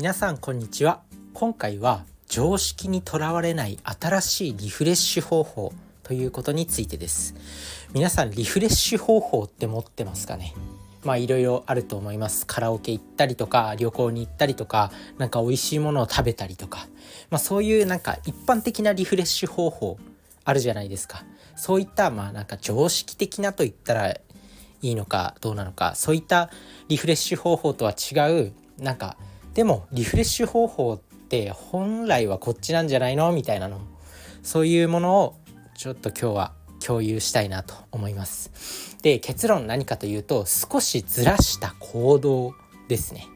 皆さんこんにちは。今回は常識にとらわれない新しいリフレッシュ方法ということについてです。皆さんリフレッシュ方法って持ってますかね？まあいろいろあると思います。カラオケ行ったりとか旅行に行ったりとかなんか美味しいものを食べたりとか。まあそういうなんか一般的なリフレッシュ方法あるじゃないですか。そういったまあなんか常識的なと言ったらいいのかどうなのか。そういったリフレッシュ方法とは違うなんかでもリフレッシュ方法って本来はこっちなんじゃないの？みたいなの。そういうものをちょっと今日は共有したいなと思います。で結論何かというと少しずらした行動ですね。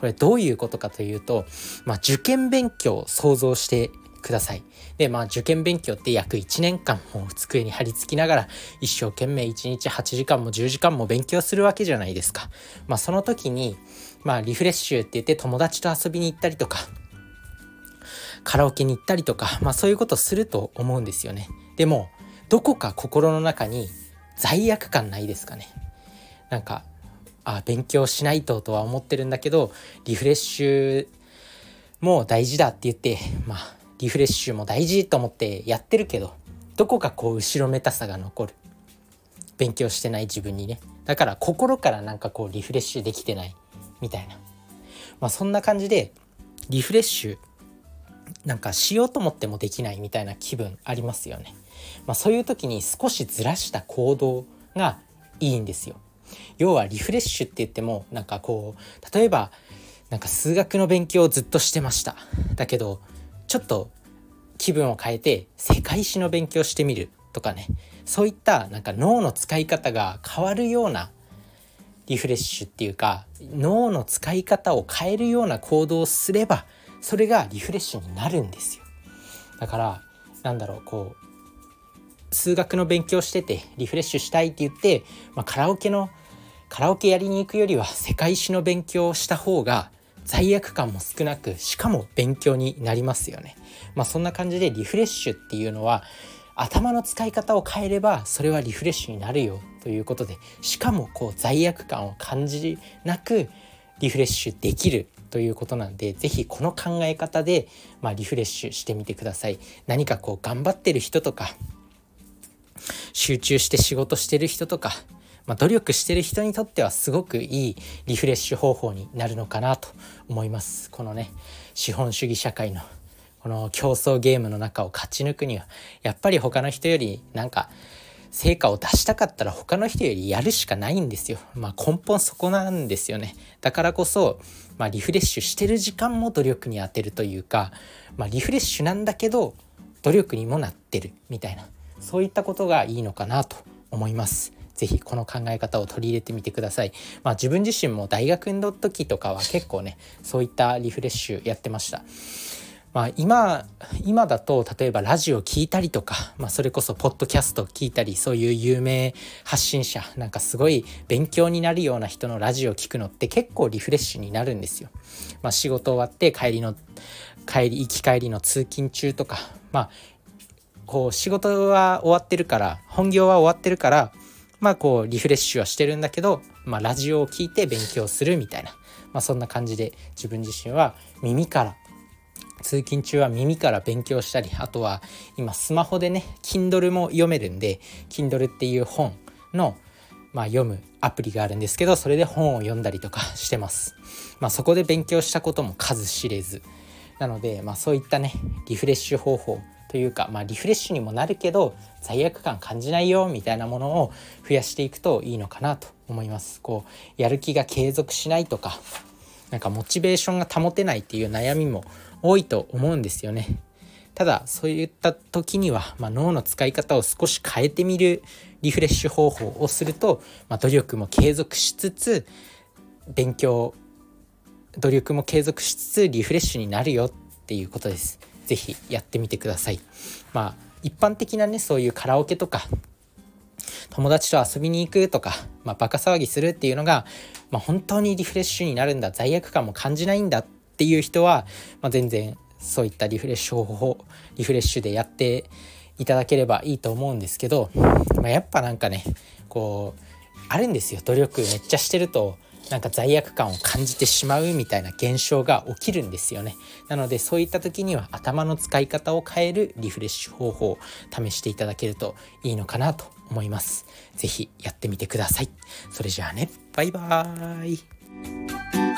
これどういうことかというと、まあ、受験勉強を想像してください。で、まあ受験勉強って約1年間も机に張り付きながら一生懸命1日8時間も10時間も勉強するわけじゃないですか。まあその時に、まあリフレッシュって言って友達と遊びに行ったりとか、カラオケに行ったりとか、まあそういうことすると思うんですよね。でも、どこか心の中に罪悪感ないですかね。なんか、あ勉強しないととは思ってるんだけど、リフレッシュも大事だって言って、まあリフレッシュも大事と思ってやってるけどどこかこう後ろめたさが残る勉強してない自分にねだから心からなんかこうリフレッシュできてないみたいなまあそんな感じでリフレッシュなんかしようと思ってもできないみたいな気分ありますよね。まあ、そういう時に少しずらした行動がいいんですよ。要はリフレッシュって言ってもなんかこう例えばなんか数学の勉強をずっとしてました。だけどちょっと気分を変えて世界史の勉強してみるとかね。そういったなんか脳の使い方が変わるようなリフレッシュっていうか脳の使い方を変えるような行動をすればそれがリフレッシュになるんですよ。だからなんだろうこう数学の勉強しててリフレッシュしたいって言って、まあ、カラオケのカラオケやりに行くよりは世界史の勉強をした方が罪悪感も少なくしかも勉強になりますよね。まあそんな感じでリフレッシュっていうのは頭の使い方を変えればそれはリフレッシュになるよということでしかもこう罪悪感を感じなくリフレッシュできるということなんで是非この考え方で、まあ、リフレッシュしてみてください。何かこう頑張ってる人とか集中して仕事してる人とかまあ、努力してる人にとってはすごくいいリフレッシュ方法になるのかなと思いますこのね資本主義社会のこの競争ゲームの中を勝ち抜くにはやっぱり他の人よりなんか成果を出したかったら他の人よりやるしかないんですよ。まあ根本そこなんですよね。だからこそ、まあ、リフレッシュしてる時間も努力に充てるというか、まあ、リフレッシュなんだけど努力にもなってるみたいなそういったことがいいのかなと思います。是非この考え方を取り入れてみてください。まあ自分自身も大学の時とかは結構ねそういったリフレッシュやってました。まあ、今今だと例えばラジオ聞いたりとか、まあ、それこそポッドキャスト聞いたりそういう有名発信者なんかすごい勉強になるような人のラジオを聞くのって結構リフレッシュになるんですよ。まあ、仕事終わって帰りの帰り行き帰りの通勤中とかまあこう仕事は終わってるから本業は終わってるからまあこうリフレッシュはしてるんだけど、まあ、ラジオを聴いて勉強するみたいな、まあ、そんな感じで自分自身は耳から通勤中は耳から勉強したりあとは今スマホでね Kindle も読めるんで Kindle っていう本の、まあ、読むアプリがあるんですけどそれで本を読んだりとかしてます。まあ、そこで勉強したことも数知れずなので、まあ、そういったねリフレッシュ方法というか、まあ、リフレッシュにもなるけど罪悪感感じないよみたいなものを増やしていくといいのかなと思います。こうやる気が継続しないとかなんかモチベーションが保てないっていう悩みも多いと思うんですよね。ただそういった時には、まあ、脳の使い方を少し変えてみるリフレッシュ方法をすると、まあ、努力も継続しつつ勉強努力も継続しつつリフレッシュになるよっていうことです。是非やってみてください。まあ一般的なねそういうカラオケとか友達と遊びに行くとか、まあ、バカ騒ぎするっていうのが、まあ、本当にリフレッシュになるんだ罪悪感も感じないんだっていう人は、まあ、全然そういったリフレッシュ方法リフレッシュでやっていただければいいと思うんですけど、まあ、やっぱなんかねこうあるんですよ努力めっちゃしてるとなんか罪悪感を感じてしまうみたいな現象が起きるんですよね。なのでそういった時には頭の使い方を変えるリフレッシュ方法を試していただけるといいのかなと思います。是非やってみてください。それじゃあね。バイバーイ。